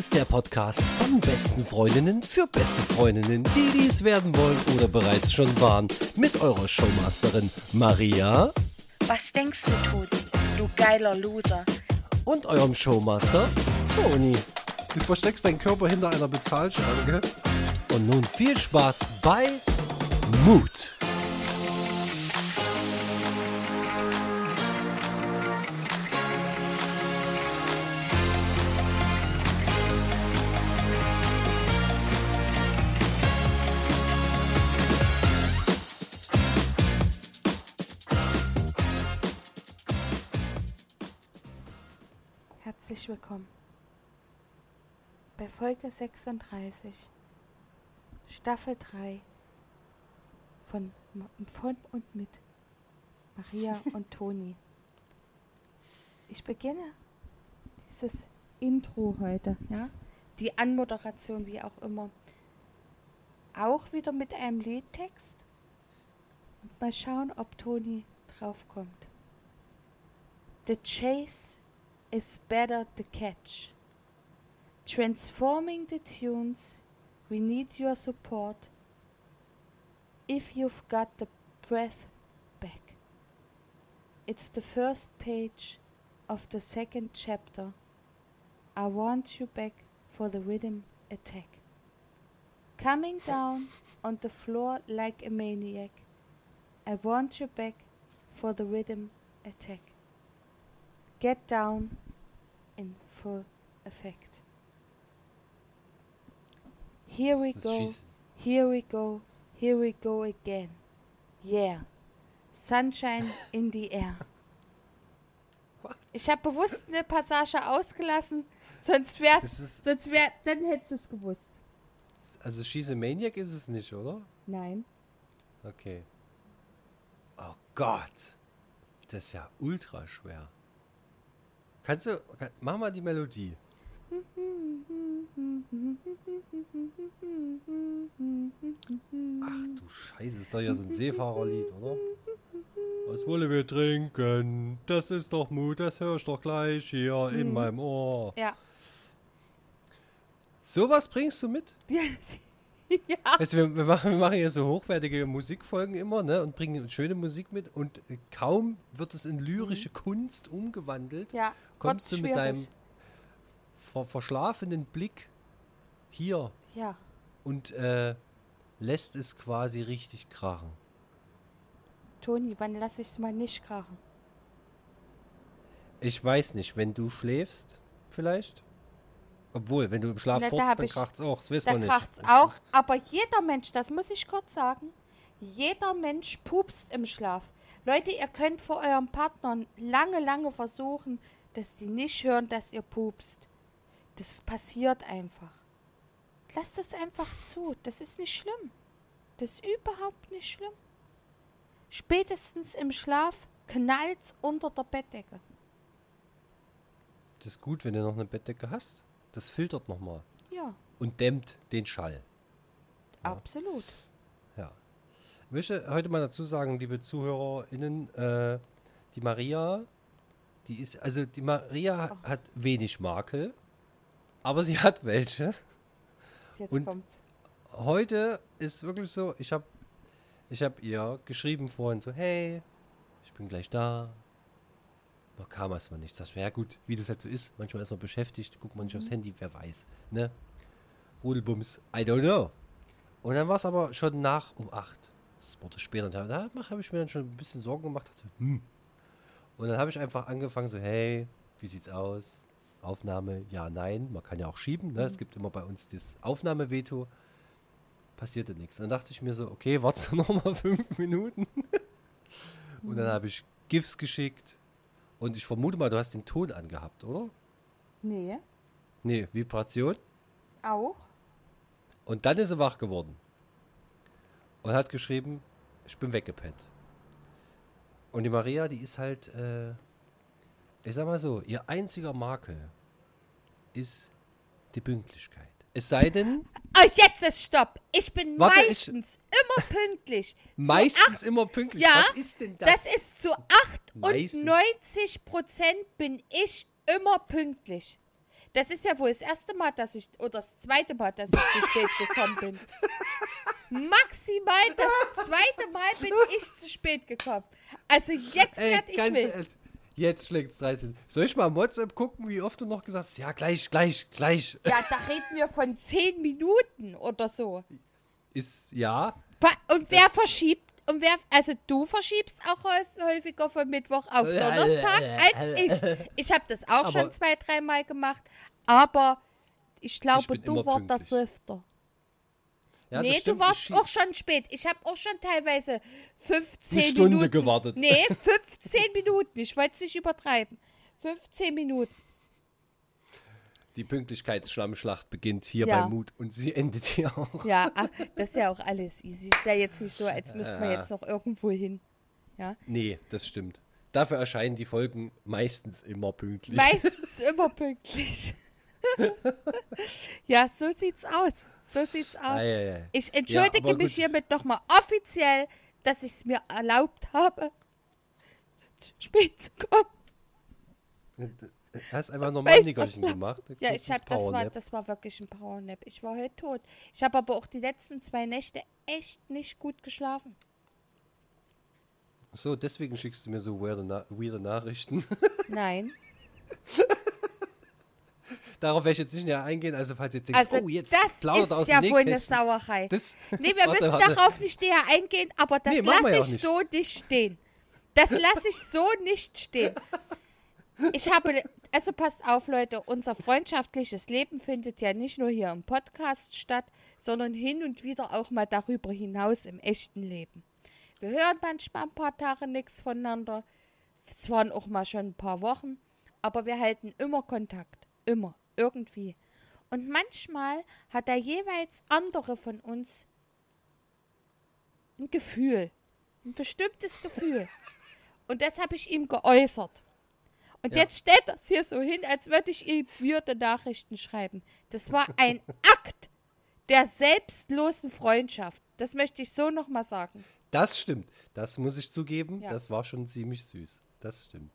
ist der Podcast von besten Freundinnen für beste Freundinnen, die dies werden wollen oder bereits schon waren. Mit eurer Showmasterin Maria. Was denkst du, Toni? Du geiler Loser. Und eurem Showmaster Toni. Du versteckst deinen Körper hinter einer Bezahlschranke. Und nun viel Spaß bei Mut. Willkommen bei Folge 36, Staffel 3 von, von und mit Maria und Toni. Ich beginne dieses Intro heute, ja, die Anmoderation, wie auch immer, auch wieder mit einem Liedtext. Und mal schauen, ob Toni draufkommt. The chase better the catch. Transforming the tunes, we need your support. If you've got the breath back, it's the first page of the second chapter. I want you back for the rhythm attack. Coming down on the floor like a maniac. I want you back for the rhythm attack. Get down in full effect. Here we go, here we go, here we go again. Yeah, sunshine in the air. Ich habe bewusst eine Passage ausgelassen, sonst wär's, sonst wär, dann hättest du es gewusst. Also Schieße Maniac ist es nicht, oder? Nein. Okay. Oh Gott. Das ist ja ultra schwer. Kannst du. Kann, mach mal die Melodie. Ach du Scheiße, ist doch ja so ein Seefahrerlied, oder? Was wollen wir trinken? Das ist doch Mut, das hörst doch gleich hier in meinem Ohr. Ja. Sowas bringst du mit? ja. Weißt du, wir, wir, machen, wir machen hier so hochwertige Musikfolgen immer, ne? Und bringen schöne Musik mit. Und äh, kaum wird es in lyrische Kunst umgewandelt, Ja, kommst du mit deinem ver verschlafenen Blick hier Ja, und äh, lässt es quasi richtig krachen. Toni, wann lass ich's mal nicht krachen? Ich weiß nicht, wenn du schläfst, vielleicht? Obwohl, wenn du im Schlaf da furzt, dann kracht's auch. Das weiß Da man nicht. kracht's Das auch, aber jeder Mensch, das muss ich kurz sagen, jeder Mensch pupst im Schlaf. Leute, ihr könnt vor eurem Partnern lange, lange versuchen, dass die nicht hören, dass ihr pupst. Das passiert einfach. Lasst es einfach zu. Das ist nicht schlimm. Das ist überhaupt nicht schlimm. Spätestens im Schlaf knallt's unter der Bettdecke. Das ist gut, wenn du noch eine Bettdecke hast. Das filtert nochmal Ja, und dämmt den Schall. Ja. absolut. Ja. Ich möchte heute mal dazu sagen, liebe ZuhörerInnen, äh, die Maria, die ist, also die Maria Oh. hat wenig Makel, aber sie hat welche. Jetzt Und- kommt's. Heute ist wirklich so, ich habe ich hab ihr geschrieben vorhin so, hey, ich bin gleich da. Noch kam erstmal nichts. Das wäre ja gut, wie das halt so ist. Manchmal ist man beschäftigt, guckt man nicht aufs Handy, wer weiß. Ne? Rudelbums, I don't know. Und dann war es aber schon nach um 8. Das wurde später. Da, da habe ich mir dann schon ein bisschen Sorgen gemacht. Dachte, hm. Und dann habe ich einfach angefangen so, hey, wie sieht's aus? Aufnahme, ja, nein. Man kann ja auch schieben. Ne? Es gibt immer bei uns das Aufnahmeveto. Passierte nichts. Dann dachte ich mir so, okay, warte noch mal fünf Minuten. Und dann habe ich GIFs geschickt. Und ich vermute mal, du hast den Ton angehabt, oder? Nee, Nee, Vibration. auch. Und dann ist sie wach geworden. Und hat geschrieben, ich bin weggepennt. Und die Maria, die ist halt, äh, ich sag mal so, ihr einziger Makel ist die Pünktlichkeit. Es sei denn, Oh, jetzt ist Stopp. Ich bin Warte, ich- meistens immer pünktlich. meistens immer pünktlich. Ja, Was ist denn das? Das ist zu Meistens. 98 Prozent bin ich immer pünktlich. Das ist ja wohl das erste Mal, dass ich, oder das zweite Mal, dass ich zu spät gekommen bin. Maximal das zweite Mal bin ich zu spät gekommen. Also jetzt Ey, werde ich ganz wild. Jetzt schlägt's 13. Soll ich mal im WhatsApp gucken, wie oft du noch gesagt hast? Ja, gleich, gleich, gleich. Ja, da reden wir von zehn Minuten oder so. Ist, ja. Und wer verschiebt, und wer, also du verschiebst auch häuf- häufiger von Mittwoch auf Donnerstag als ich. Ich habe das auch Aber- schon zwei, dreimal gemacht, aber ich glaube, bin du warst das pünktlich. Ja nee, du warst auch schon spät. Ich habe auch schon teilweise 15 Eine Stunde Minuten. gewartet. Nee, 15 Minuten. Ich wollte es nicht übertreiben. 15 Minuten. Die Pünktlichkeitsschlammschlacht beginnt hier Ja. bei Mut und sie endet hier auch. Ja, ach, das ist ja auch alles easy. Ist ja jetzt nicht so, als müssten wir Ja. jetzt noch irgendwo hin. Ja. Nee, das stimmt. Dafür erscheinen die Folgen meistens immer pünktlich. Meistens immer pünktlich. ja, so sieht's aus. So sieht's aus. Ah, ja, ja. Ich entschuldige aber mich hiermit nochmal offiziell, dass ich es mir erlaubt habe, spät zu kommen. Hast einfach normal Weil- Nickerchen gemacht. Ja, ich hab, das war, das war wirklich ein Powernap. Ich war heute tot. Ich habe aber auch die letzten zwei Nächte echt nicht gut geschlafen. So, deswegen schickst du mir so weirde, Na weirde Nachrichten. Nein. Darauf werde ich jetzt nicht näher eingehen. Also, falls ihr jetzt denkt, Also oh, jetzt das plaudert ist aus ja dem wohl eine. Sauerei. Das, Nee, wir Warte, müssen warte. darauf nicht näher eingehen, aber das Nee, lasse ich nicht. so nicht stehen. Das lasse ich so nicht stehen. Ich habe, also passt auf, Leute, unser freundschaftliches Leben findet ja nicht nur hier im Podcast statt, sondern hin und wieder auch mal darüber hinaus im echten Leben. Wir hören manchmal ein paar Tage nichts voneinander. Es waren auch mal schon ein paar Wochen, aber wir halten immer Kontakt. Immer. Irgendwie. Und manchmal hat der jeweils andere von uns ein Gefühl. Ein bestimmtes Gefühl. Und das habe ich ihm geäußert. Und Ja. jetzt stellt er es hier so hin, als würde ich ihm weirde Nachrichten schreiben. Das war ein Akt der selbstlosen Freundschaft. Das möchte ich so nochmal sagen. das stimmt. Das muss ich zugeben. Ja. Das war schon ziemlich süß. Das stimmt.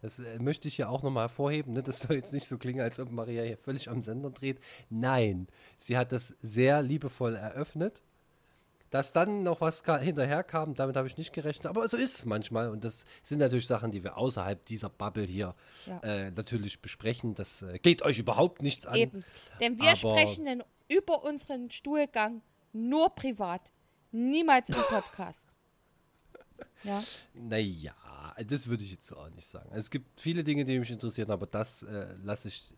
Das äh, möchte ich hier auch nochmal hervorheben. Ne? Das soll jetzt nicht so klingen, als ob Maria hier völlig am Sender dreht. Nein, sie hat das sehr liebevoll eröffnet. Dass dann noch was hinterher kam, damit habe ich nicht gerechnet. Aber so ist es manchmal. Und das sind natürlich Sachen, die wir außerhalb dieser Bubble hier Ja. äh, natürlich besprechen. Das äh, geht euch überhaupt nichts an. Eben. Denn wir sprechen in, über unseren Stuhlgang nur privat. Niemals im Podcast. Ja. Naja, das würde ich jetzt so auch nicht sagen. Also es gibt viele Dinge, die mich interessieren, aber das äh, lasse ich,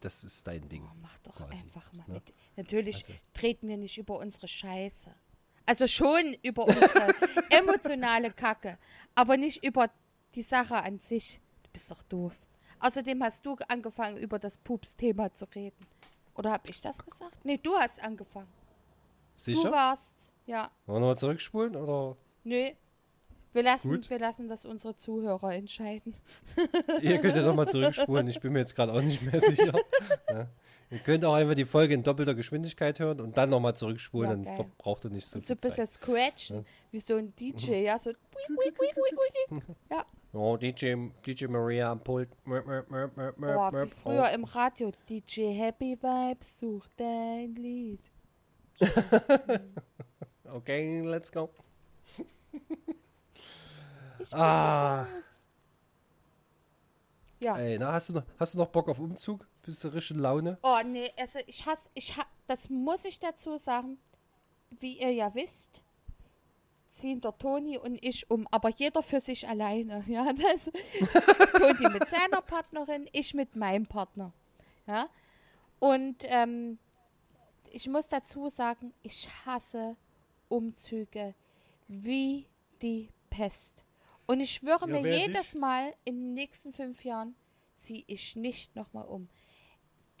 das ist dein Ding. Oh, mach doch Quasi, einfach mal ne? mit. Natürlich Also- treten wir nicht über unsere Scheiße. Also schon über unsere emotionale Kacke, aber nicht über die Sache an sich. Du bist doch doof. Außerdem hast du angefangen, über das Pups-Thema zu reden. Oder habe ich das gesagt? Nee, du hast angefangen. Du Sicher? warst, ja. Wollen wir nochmal zurückspulen? Oder? Nee. Wir lassen, Gut. wir lassen das unsere Zuhörer entscheiden. Ihr könnt ja nochmal zurückspulen, ich bin mir jetzt gerade auch nicht mehr sicher. Ja. Ihr könnt auch einfach die Folge in doppelter Geschwindigkeit hören und dann nochmal zurückspulen, Ja, dann geil. verbraucht ihr nicht so Und so viel ein bisschen scratchen, wie so ein DJ, ja, so. Ja, Oh, DJ, DJ Maria am Pult. Mörp, mörp, oh, früher im Radio. DJ Happy Vibes, such dein Lied. Oh, okay, let's go. Ich Ah. Ja. Ey, na, hast du noch, hast du noch Bock auf Umzug? Bist du richtig in Laune? Oh, nee, also ich hasse, ich ha das muss ich dazu sagen. Wie ihr ja wisst, ziehen der Toni und ich um, aber jeder für sich alleine. Ja, das, Toni mit seiner Partnerin, ich mit meinem Partner. Ja, und ähm, ich muss dazu sagen, ich hasse Umzüge wie die Pest. Und ich schwöre Ja, mir jedes Mal, in den nächsten fünf Jahren ziehe ich nicht nochmal um.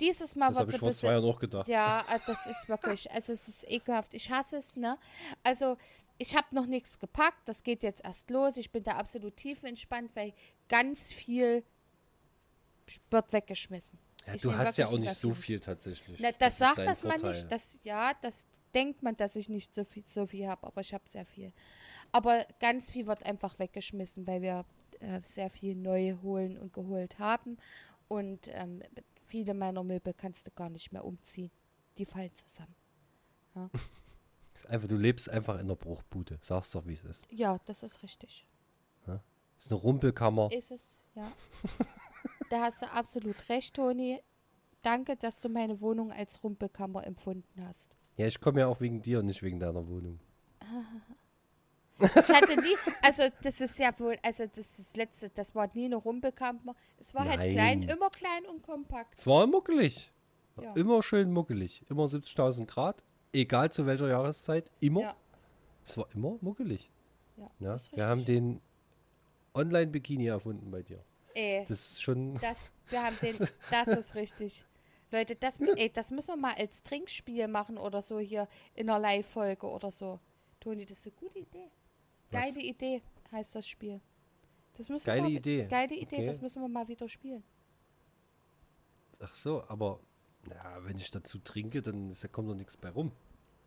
Dieses Mal Das wird es ich ein bisschen. zwei Jahren auch gedacht. Ja, äh, das ist wirklich, also es ist ekelhaft. Ich hasse es, ne? Also ich habe noch nichts gepackt, das geht jetzt erst los. Ich bin da absolut tiefenentspannt, weil ganz viel wird weggeschmissen. Ja, du hast ja auch nicht das so viel tatsächlich. Na, das, ist sagt das man nicht. Das, ja, das denkt man, dass ich nicht so viel, so viel habe, aber ich habe sehr viel. Aber ganz viel wird einfach weggeschmissen, weil wir äh, sehr viel neu holen und geholt haben. Und ähm, viele meiner Möbel kannst du gar nicht mehr umziehen. Die fallen zusammen. Ist Einfach, du lebst einfach in der Bruchbude. Sag's doch, wie es ist. Ja, das ist richtig. Ist eine Rumpelkammer. Ist es, ja. da hast du absolut recht, Toni. Danke, dass du meine Wohnung als Rumpelkammer empfunden hast. Ja, ich komme ja auch wegen dir und nicht wegen deiner Wohnung. Ich hatte nie, also das ist ja wohl, also das ist das letzte, das war nie eine Rumpelkammer. Es war halt Nein. klein, immer klein und kompakt. Es war muckelig. Ja. Immer schön muckelig. Immer 70.000 Grad. Egal zu welcher Jahreszeit. Immer. Ja, Es war immer muckelig. ja, Ja? das ist Wir haben den Online-Bikini erfunden bei dir. Ey, Das ist schon. das, wir haben den, das ist richtig. Leute, das, ey, das müssen wir mal als Trinkspiel machen oder so hier in einer Live-Folge oder so. Toni, das ist eine gute Idee. Was? Geile Idee heißt das Spiel. Das müssen Geile wir mal, Idee. Geile Idee, Okay. das müssen wir mal wieder spielen. Ach so, aber. Ja, wenn ich dazu trinke, dann ist, da kommt doch nichts bei rum.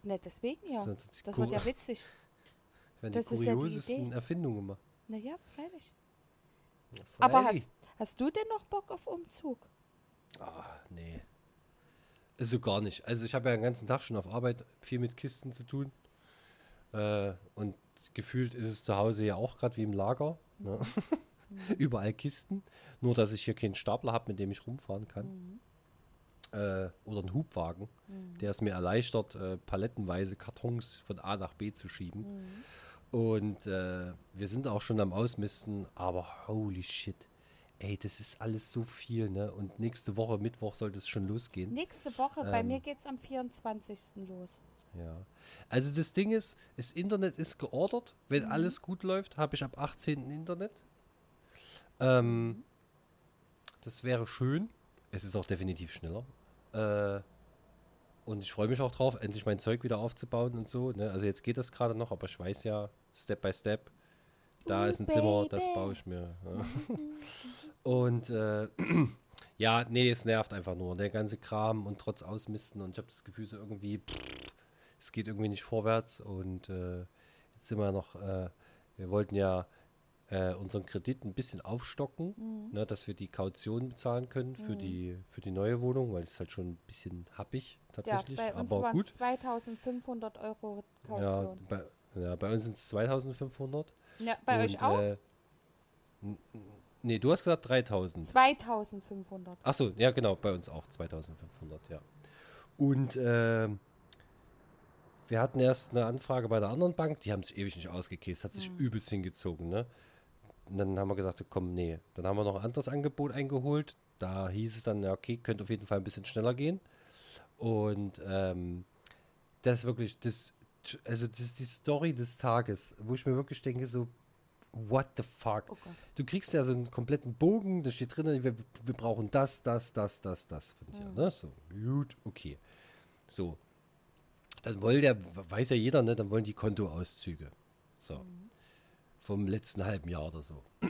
Ne, deswegen ja. Das Das wird ja witzig. werden das die ist ja die kuriosesten. Erfindungen gemacht. Naja, freilich. Ja, Aber freilich. hast, hast du denn noch Bock auf Umzug? Ah, nee. So gar nicht. Also ich habe ja den ganzen Tag schon auf Arbeit viel mit Kisten zu tun. Äh, und gefühlt ist es zu Hause ja auch gerade wie im Lager. Ne? Überall Kisten. Nur, dass ich hier keinen Stapler habe, mit dem ich rumfahren kann. Äh, oder einen Hubwagen, der es mir erleichtert, äh, palettenweise Kartons von A nach B zu schieben. Und äh, wir sind auch schon am Ausmisten, aber holy shit. Ey, das ist alles so viel, ne? Und nächste Woche, Mittwoch, sollte es schon losgehen. Nächste Woche, bei Ähm. mir geht's am 24. los. Ja. Also das Ding ist, das Internet ist geordert. Wenn alles gut läuft, habe ich ab 18. Internet. Ähm, das wäre schön. Es ist auch definitiv schneller. Äh, und ich freue mich auch drauf, endlich mein Zeug wieder aufzubauen und so. Ne? Also jetzt geht das gerade noch, aber ich weiß ja, Step by Step, da Ooh, ist ein Zimmer, das baby. baue ich mir. Ja. Und äh, ja, nee, es nervt einfach nur. Der ganze Kram und trotz Ausmisten. Und ich habe das Gefühl, so irgendwie, pff, es geht irgendwie nicht vorwärts. Und äh, jetzt sind wir noch, äh, wir wollten ja äh, unseren Kredit ein bisschen aufstocken, ne, dass wir die Kaution bezahlen können für, die, für die neue Wohnung, weil es halt schon ein bisschen happig Ja, tatsächlich. bei uns aber waren gut. es 2500 Euro Ja, Kaution. bei, ja, bei uns sind es 2500. Ja, bei und, euch auch? Äh, nee, du hast gesagt 3000. 2500. Achso, ja genau, bei uns auch 2500, ja. Und ähm, wir hatten erst eine Anfrage bei der anderen Bank, die haben sich ewig nicht ausgekäst, hat sich übelst hingezogen, ne? Und dann haben wir gesagt, komm, nee. Dann haben wir noch ein anderes Angebot eingeholt. Da hieß es dann, ja, okay, könnte auf jeden Fall ein bisschen schneller gehen. Und ähm, das ist wirklich, das, also das ist die Story des Tages, wo ich mir wirklich denke, so, what the fuck? Oh. Du kriegst ja so einen kompletten Bogen, da steht drin, wir, wir brauchen das, das, das, das, das von dir. Ne? So, gut, okay. So. Dann wollen der, weiß ja jeder, ne? Dann wollen die Kontoauszüge. So. Vom letzten halben Jahr oder so.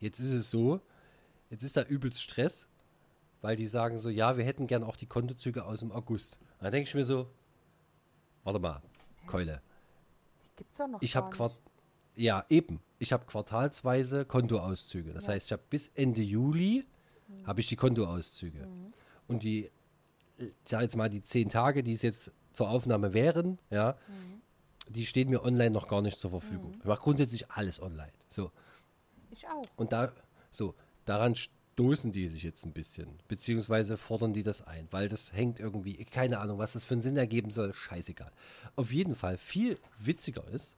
Jetzt ist es so, jetzt ist da übelst Stress, weil die sagen so, ja, wir hätten gern auch die Kontozüge aus dem August. Da denke ich mir so, warte mal, Keule. Die gibt's doch noch Ich habe Quart ja eben. Ich habe quartalsweise Kontoauszüge. Das heißt, ich habe bis Ende Juli habe ich die Kontoauszüge. Und die, äh, ich sag jetzt mal die zehn Tage, die es jetzt zur Aufnahme wären, ja, die stehen mir online noch gar nicht zur Verfügung. Ich mache grundsätzlich alles online. So Ich auch. und da so daran stoßen die sich jetzt ein bisschen, beziehungsweise fordern die das ein, weil das hängt irgendwie, keine Ahnung, was das für einen Sinn ergeben soll, scheißegal. Auf jeden Fall viel witziger ist,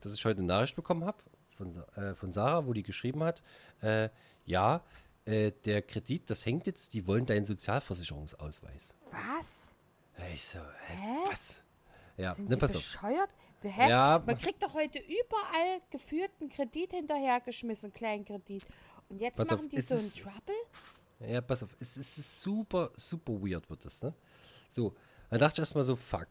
dass ich heute eine Nachricht bekommen habe von, äh, von Sarah, wo die geschrieben hat, äh, ja, äh, der Kredit, das hängt jetzt, die wollen deinen Sozialversicherungsausweis. Was? Ich so, hä, Hä? was? Ja, Sind ne, pass auf. bescheuert? Hä? Ja, Man kriegt doch heute überall geführten Kredit hinterhergeschmissen, Kleinkredit. Und jetzt Pass auf, machen die so einen Trouble? Ja, pass auf, es, es ist super, super weird wird das, ne? So, dann dachte ich erstmal so, fuck.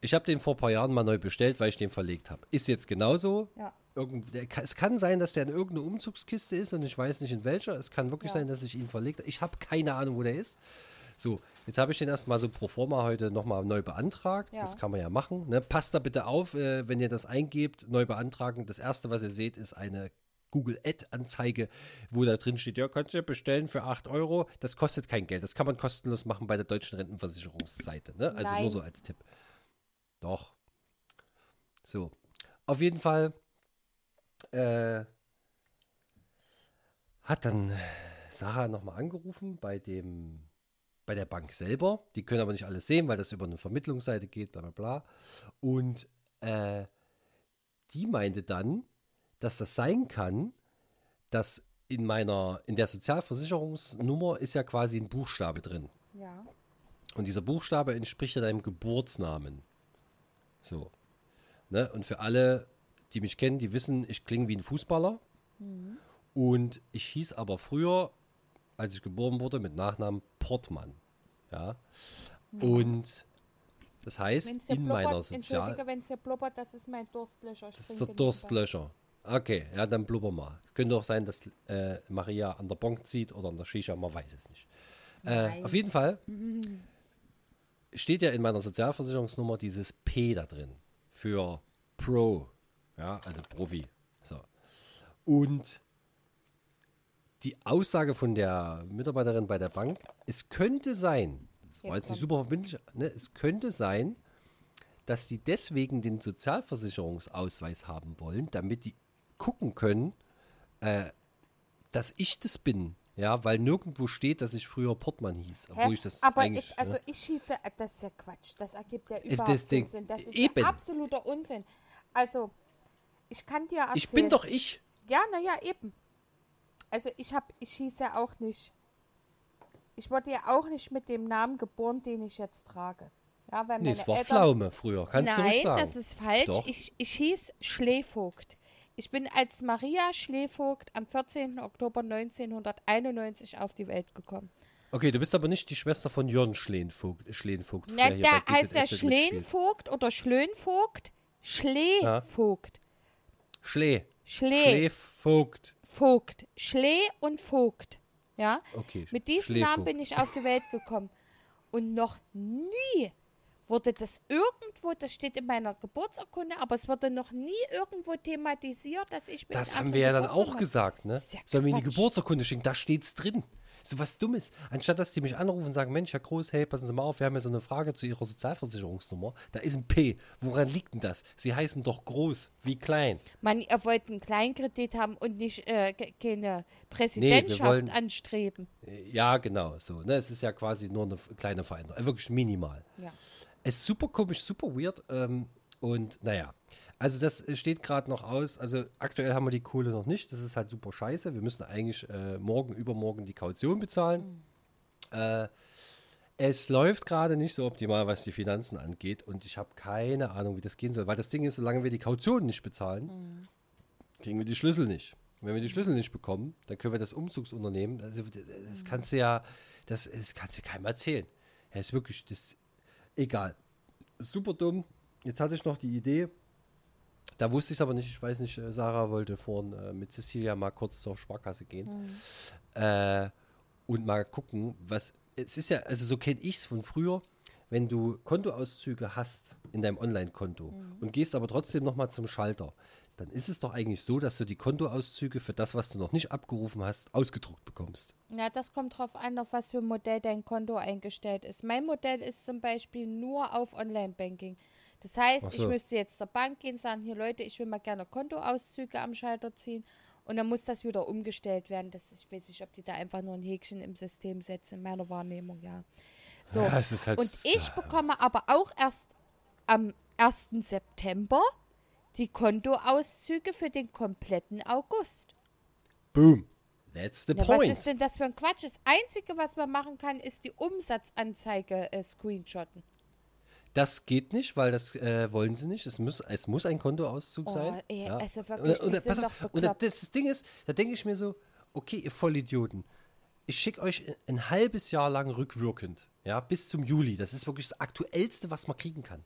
Ich habe den vor ein paar Jahren mal neu bestellt, weil ich den verlegt habe. Ist jetzt genauso. Ja. Irgend, der, es kann sein, dass der in irgendeiner Umzugskiste ist und ich weiß nicht in welcher. Es kann wirklich Ja. sein, dass ich ihn verlegt habe. Ich habe keine Ahnung, wo der ist. So, jetzt habe ich den erstmal so pro forma heute nochmal neu beantragt. Ja. Das kann man ja machen. Ne? Passt da bitte auf, äh, wenn ihr das eingebt, neu beantragen. Das erste, was ihr seht, ist eine Google Ad-Anzeige, wo da drin steht, ja, du ja bestellen für 8 Euro. Das kostet kein Geld. Das kann man kostenlos machen bei der deutschen Rentenversicherungsseite. Ne? Also Nein. nur so als Tipp. Doch. So. Auf jeden Fall äh, hat dann Sarah nochmal angerufen bei dem bei der Bank selber. Die können aber nicht alles sehen, weil das über eine Vermittlungsseite geht, bla bla bla. Und äh, die meinte dann, dass das sein kann, dass in meiner, in der Sozialversicherungsnummer ist ja quasi ein Buchstabe drin. Ja. Und dieser Buchstabe entspricht ja deinem Geburtsnamen. So. Ne? Und für alle, die mich kennen, die wissen, ich klinge wie ein Fußballer. Und ich hieß aber früher, als ich geboren wurde, mit Nachnamen Portmann. Ja. Und das heißt, in meiner blubbert, Sozial... Entschuldige, wenn es hier blubbert, das ist mein Durstlöscher. Ich Das ist der nebenbei. Durstlöscher. Okay, ja, dann blubber mal. Es könnte auch sein, dass äh, Maria an der Bonk zieht oder an der Shisha, man weiß es nicht. Äh, auf jeden Fall steht ja in meiner Sozialversicherungsnummer dieses P da drin für Pro, ja, also Profi. So. Und die Aussage von der Mitarbeiterin bei der Bank, es könnte sein, das war Jetzt jetzt nicht super verbindlich, ne, es könnte sein, dass die deswegen den Sozialversicherungsausweis haben wollen, damit die gucken können, äh, dass ich das bin. Ja, weil nirgendwo steht, dass ich früher Portmann hieß. Obwohl Hä? ich das Aber eigentlich, ich, also ne? ich schieße, das ist ja Quatsch. Das ergibt ja das überhaupt keinen Ding- Sinn. Das ist eben. ja absoluter Unsinn. Also, ich kann dir erzählen. ich bin doch ich. Ja, naja, eben. Also ich habe, ich hieß ja auch nicht, ich wurde ja auch nicht mit dem Namen geboren, den ich jetzt trage. Ja, weil Nee, es war Eltern, Pflaume früher. Kannst du ruhig Nein, sagen. das ist falsch. Doch. Ich, ich hieß Schlevogt. Ich bin als Maria Schlevogt am 14. Oktober 1991 auf die Welt gekommen. Okay, du bist aber nicht die Schwester von Jörn Schlehenvogt. Schlehenvogt Na, da heißt er. Schlehenvogt oder Schlönvogt? Schlevogt. Schlee. Schlee. Schlevogt. Vogt. Schlee und Vogt. Ja? Okay. Mit diesem. Namen bin ich auf die Welt gekommen. Und noch nie wurde das irgendwo, das steht in meiner Geburtsurkunde, aber es wurde noch nie irgendwo thematisiert, dass ich Das haben wir ja dann auch gesagt, ne? Ja Sollen wir in die. Geburtsurkunde schicken? Da steht's drin. So was Dummes. Anstatt dass die mich anrufen und sagen, Mensch, Herr Groß, hey, passen Sie mal auf, wir haben ja so eine Frage zu Ihrer Sozialversicherungsnummer. Da ist ein P. Woran liegt denn das? Sie heißen doch groß. Wie klein? Man, ihr wollt einen Kleinkredit haben und nicht äh, ke- keine Präsidentschaft wollen- anstreben. Äh, Ja, genau, so. Ne? Es ist ja quasi nur eine kleine Veränderung. Äh, Wirklich minimal. Ja. Es ist super komisch, super weird. Ähm, und naja, also das äh, steht gerade noch aus. Also aktuell haben wir die Kohle noch nicht. Das ist halt super scheiße. Wir müssen eigentlich äh, morgen, übermorgen die Kaution bezahlen. Äh, es läuft gerade nicht so optimal, was die Finanzen angeht. Und ich habe keine Ahnung, wie das gehen soll. Weil das Ding ist, solange wir die Kaution nicht bezahlen, kriegen wir die Schlüssel nicht. Und wenn wir die Schlüssel nicht bekommen, dann können wir das Umzugsunternehmen, also das- kannst du ja, das, das kannst du keinem erzählen. Ja, ist wirklich, das egal. Super dumm. Jetzt hatte ich noch die Idee, da wusste ich es aber nicht, ich weiß nicht, äh, Sarah wollte vorhin äh, mit Cecilia mal kurz zur Sparkasse gehen äh, und mal gucken, was, es ist ja, also so kenne ich es von früher, wenn du Kontoauszüge hast in deinem Online-Konto und gehst aber trotzdem nochmal zum Schalter, dann ist es doch eigentlich so, dass du die Kontoauszüge für das, was du noch nicht abgerufen hast, ausgedruckt bekommst. Ja, das kommt drauf an, auf was für ein Modell dein Konto eingestellt ist. Mein Modell ist zum Beispiel nur auf Online-Banking. Das heißt, Ach ich so. müsste jetzt zur Bank gehen, sagen, hier Leute, ich will mal gerne Kontoauszüge am Schalter ziehen. Und dann muss das wieder umgestellt werden. Das ich weiß nicht, ob die da einfach nur ein Häkchen im System setzen, in meiner Wahrnehmung, ja. So. Ja, halt Und ich bekomme aber auch erst am 1. September die Kontoauszüge für den kompletten August. Boom. That's the Ja, was point. ist denn das für ein Quatsch? Das Einzige, was man machen kann, ist die Umsatzanzeige äh, screenshotten. Das geht nicht, weil das äh, wollen sie nicht. Es muss, es muss ein Kontoauszug Oh, sein. ey, ja. also wirklich, und, und, pass auf, und das, Ding ist, da denke ich mir so, okay, ihr Vollidioten, ich schicke euch ein- halbes Jahr lang rückwirkend, ja, bis zum Juli. Das ist wirklich das Aktuellste, was man kriegen kann.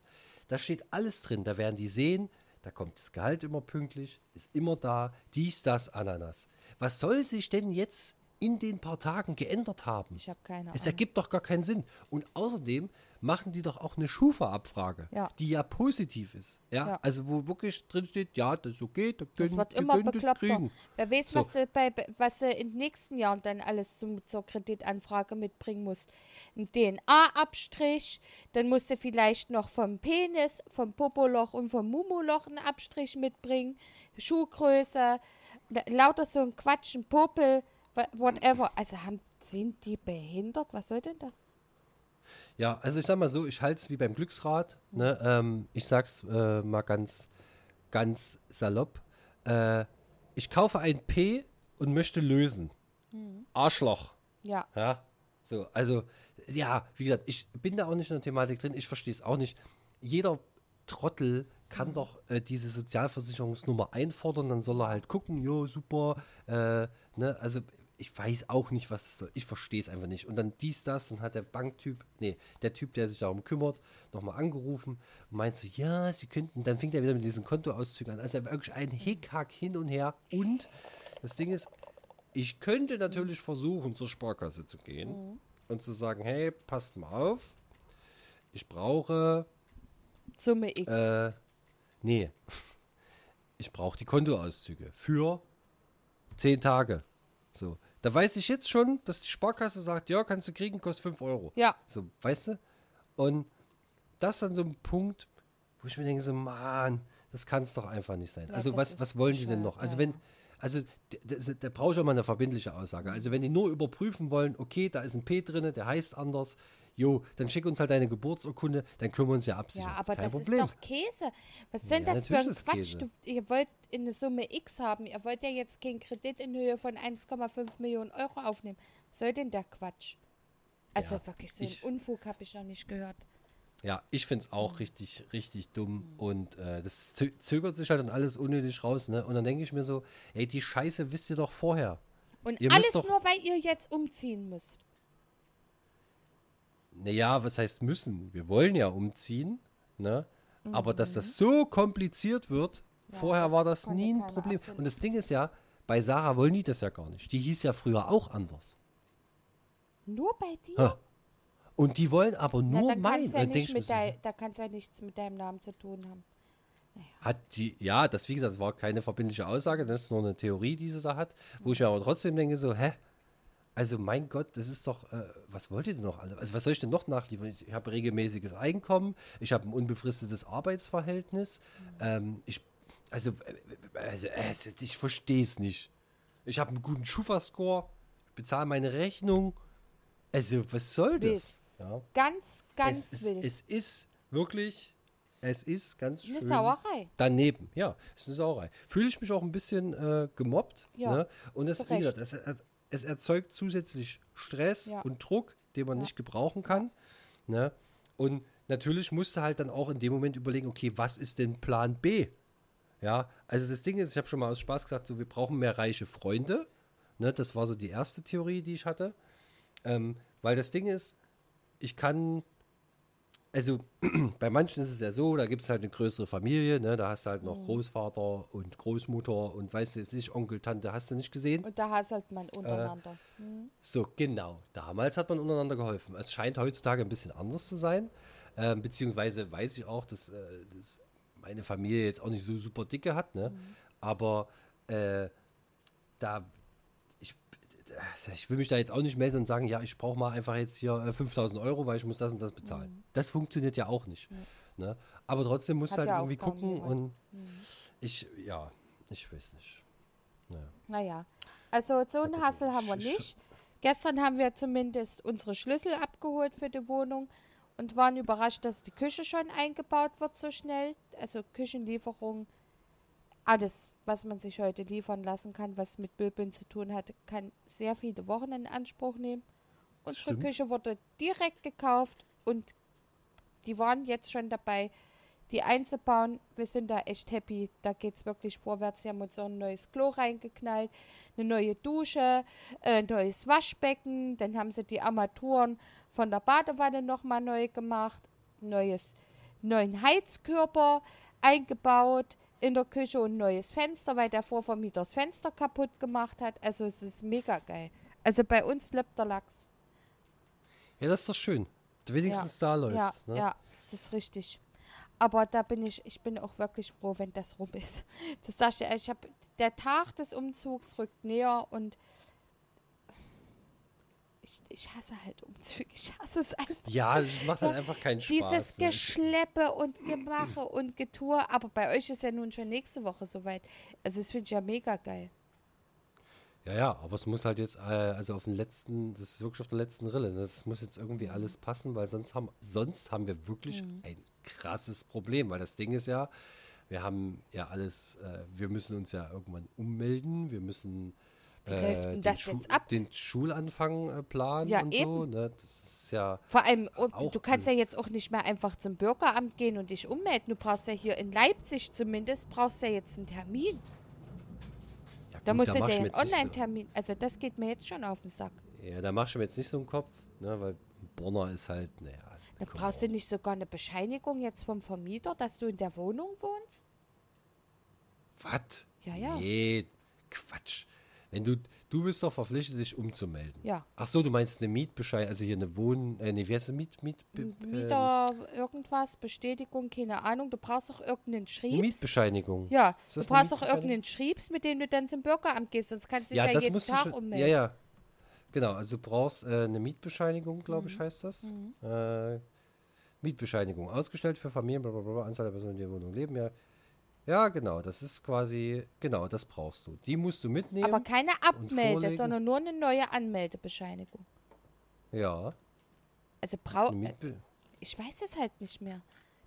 Da steht alles drin, da werden die sehen, da kommt das Gehalt immer pünktlich, ist immer da, dies, das, Ananas. Was soll sich denn jetzt in den paar Tagen geändert haben? Ich habe keine Es Ahnung. ergibt doch gar keinen Sinn. Und außerdem machen die doch auch eine Schufa-Abfrage, Ja. die ja positiv ist. Ja? Ja. Also wo wirklich drin steht, ja, das ist okay, da Das können, wird die immer das bekloppter. kriegen. Wer weiß, So. was, sie bei, was sie in den nächsten Jahren dann alles zum, zur Kreditanfrage mitbringen muss. Ein DNA-Abstrich, dann musst du vielleicht noch vom Penis, vom Popoloch und vom Mumoloch einen Abstrich mitbringen, Schuhgröße, la- lauter so ein Quatsch, ein Popel, wha- whatever. Also haben, sind die behindert? Was soll denn das? Ja, also ich sag mal so, ich halte es wie beim Glücksrad. Ne? Ähm, ich sag's äh, mal ganz, ganz salopp. Äh, ich kaufe ein P und möchte lösen. Arschloch. Ja, Ja, so, also, ja, wie gesagt, ich bin da auch nicht in der Thematik drin, ich verstehe es auch nicht. Jeder Trottel kann doch äh, diese Sozialversicherungsnummer einfordern, dann soll er halt gucken, jo, super, äh, ne, also ich weiß auch nicht, was das soll. Ich verstehe es einfach nicht. Und dann dies, das, dann hat der Banktyp, nee, der Typ, der sich darum kümmert, nochmal angerufen und meint so, ja, sie könnten, dann fängt er wieder mit diesen Kontoauszügen an. Also wirklich ein Hickhack hin und her. Und das Ding ist, ich könnte natürlich versuchen, zur Sparkasse zu gehen und zu sagen, hey, passt mal auf, ich brauche, Summe X. äh, nee, ich brauche die Kontoauszüge für zehn Tage. So, da weiß ich jetzt schon, dass die Sparkasse sagt, ja, kannst du kriegen, kostet 5 Euro. ja, So, weißt du? Und das ist dann so ein Punkt, wo ich mir denke, so, Mann, das kann es doch einfach nicht sein. Ja, also was, was wollen die denn noch? Also ja, wenn, also da, da brauche ich auch mal eine verbindliche Aussage. Also wenn die nur überprüfen wollen, okay, da ist ein P drin, der heißt anders, jo, dann schick uns halt deine Geburtsurkunde, dann können wir uns ja absichern. Ja, aber das Problem. ist doch Käse. Was denn Ja, das für ein Quatsch? Du, ihr wollt eine Summe X haben. Ihr wollt ja jetzt keinen Kredit in Höhe von 1,5 Millionen Euro aufnehmen. Was soll denn der Quatsch? Also Ja, wirklich, so einen Unfug habe ich noch nicht gehört. Ja, ich finde es auch richtig, richtig dumm. Und äh, das zö zögert sich halt dann alles unnötig raus. Ne? Und dann denke ich mir so, ey, die Scheiße wisst ihr doch vorher. Und Ihr alles nur, weil ihr jetzt umziehen müsst. Naja, was heißt müssen? Wir wollen ja umziehen, ne? Aber dass Mhm. das so kompliziert wird, Ja, vorher das war das nie ein Problem. absehen. Und das Ding ist ja, bei Sarah wollen die das ja gar nicht. Die hieß ja früher auch anders. Nur bei dir? Ha. Und die wollen aber Na, nur dann mein. kann's ja dein, da kann's ja nichts mit deinem Namen zu tun haben. Hat die, ja, das, wie gesagt, war keine verbindliche Aussage, das ist nur eine Theorie, die sie da hat, wo ich mir aber trotzdem denke, so, hä? Also, mein Gott, das ist doch, äh, was wollt ihr denn noch alle? Also, was soll ich denn noch nachliefern? Ich, habe regelmäßiges Einkommen, ich habe ein unbefristetes Arbeitsverhältnis, ähm, ich, also, äh, also äh, es- ich verstehe es nicht. Ich habe einen guten Schufa-Score, ich bezahle meine Rechnung. Also, was soll Wild. das? Ja. Ganz, ganz es, wild. es ist wirklich, es ist ganz schön Eine Sauerei. daneben. Ja, ist eine Sauerei. Fühle ich mich auch ein bisschen äh, gemobbt. Ja, ne? Und es, zu wie gesagt, Recht. es, er- es erzeugt zusätzlich Stress Ja. und Druck, den man Ja. nicht gebrauchen kann. Ne? Und natürlich musst du halt dann auch in dem Moment überlegen, okay, was ist denn Plan B? Ja, also das Ding ist, ich habe schon mal aus Spaß gesagt, so wir brauchen mehr reiche Freunde. Ne, das war so die erste Theorie, die ich hatte. Ähm, weil das Ding ist, ich kann, also bei manchen ist es ja so, da gibt es halt eine größere Familie, ne, da hast du halt noch Mhm. Großvater und Großmutter und weißt du, nicht Onkel, Tante, hast du nicht gesehen? Und da hasselt man untereinander. So, genau. Damals hat man untereinander geholfen. Es scheint heutzutage ein bisschen anders zu sein. Ähm, beziehungsweise weiß ich auch, dass, äh, dass meine Familie jetzt auch nicht so super dicke hat. Ne? Aber äh, da, ich will mich da jetzt auch nicht melden und sagen, ja, ich brauche mal einfach jetzt hier äh, 5000 Euro, weil ich muss das und das bezahlen. Das funktioniert ja auch nicht. Ne? Aber trotzdem musst du halt irgendwie gucken und ich, ja, ich weiß nicht. Naja. Naja, also so einen Hassel haben wir nicht. Gestern haben wir zumindest unsere Schlüssel abgeholt für die Wohnung und waren überrascht, dass die Küche schon eingebaut wird so schnell. Also Küchenlieferung, alles, was man sich heute liefern lassen kann, was mit Möbeln zu tun hat, kann sehr viele Wochen in Anspruch nehmen. Unsere Stimmt. Küche wurde direkt gekauft und die waren jetzt schon dabei, die einzubauen. Wir sind da echt happy. Da geht es wirklich vorwärts. Sie haben uns auch ein neues Klo reingeknallt, eine neue Dusche, äh, ein neues Waschbecken. Dann haben sie die Armaturen von der Badewanne nochmal neu gemacht. Neues, neuen Heizkörper eingebaut in der Küche und ein neues Fenster, weil der Vorvermieter das Fenster kaputt gemacht hat. Also es ist mega geil. Also bei uns lebt der Lachs. Ja, das ist doch schön. Wenigstens da Ja, läuft's. ne? ja, das ist richtig. Aber da bin ich, ich bin auch wirklich froh, wenn das rum ist. Das sag ich ich habe der Tag des Umzugs rückt näher und ich, ich hasse halt Umzüge. Ich hasse es einfach. Ja, das macht halt einfach keinen Spaß. Dieses ne? Geschleppe und Gemache und Getue. Aber bei euch ist ja nun schon nächste Woche soweit. Also das finde ich ja mega geil. Ja, ja, aber es muss halt jetzt, äh, also auf den letzten, das ist wirklich auf der letzten Rille. Ne? Das muss jetzt irgendwie alles passen, weil sonst haben, sonst haben wir wirklich Mhm. ein krasses Problem, weil das Ding ist ja, wir haben ja alles, äh, wir müssen uns ja irgendwann ummelden, wir müssen Wie läuft denn den, das Schu- jetzt ab? den Schulanfang äh, planen Ja, und so. eben. Ne? Das ist ja, Vor allem, du kannst ja jetzt auch nicht mehr einfach zum Bürgeramt gehen und dich ummelden. Du brauchst ja hier in Leipzig zumindest, brauchst ja jetzt einen Termin. ja Da gut, musst du dir mir einen jetzt nicht so- Online-Termin. Also das geht mir jetzt schon auf den Sack. Ja, da machst du mir jetzt nicht so einen Kopf, ne? weil Bonner ist halt, naja. Da komm brauchst du nicht sogar eine Bescheinigung jetzt vom Vermieter, dass du in der Wohnung wohnst? Was? Ja, ja. Nee, Quatsch. Wenn du, du bist doch verpflichtet, dich umzumelden. Ja. Ach so, du meinst eine Mietbescheid, also hier eine Wohn, äh, nee, wie heißt das, Miet, Miet, ähm, Mieter, irgendwas, Bestätigung, keine Ahnung. Du brauchst auch irgendeinen eine Schriebs. Mietbescheinigung. Ja, du brauchst auch Mietbescheinigung? irgendeinen Schriebs, mit dem du dann zum Bürgeramt gehst, sonst kannst du dich Ja, ja, jeden Tag schon, ummelden. Ja, ja. Genau, also du brauchst äh, eine Mietbescheinigung, glaube Mhm. ich, heißt das. Äh, Mietbescheinigung ausgestellt für Familien, blablabla, Anzahl der Personen, die in der Wohnung leben, ja. Ja, genau, das ist quasi, genau, das brauchst du. Die musst du mitnehmen. Aber keine Abmelde, sondern nur eine neue Anmeldebescheinigung. ja, Also brau eine Mietbe ich weiß es halt nicht mehr.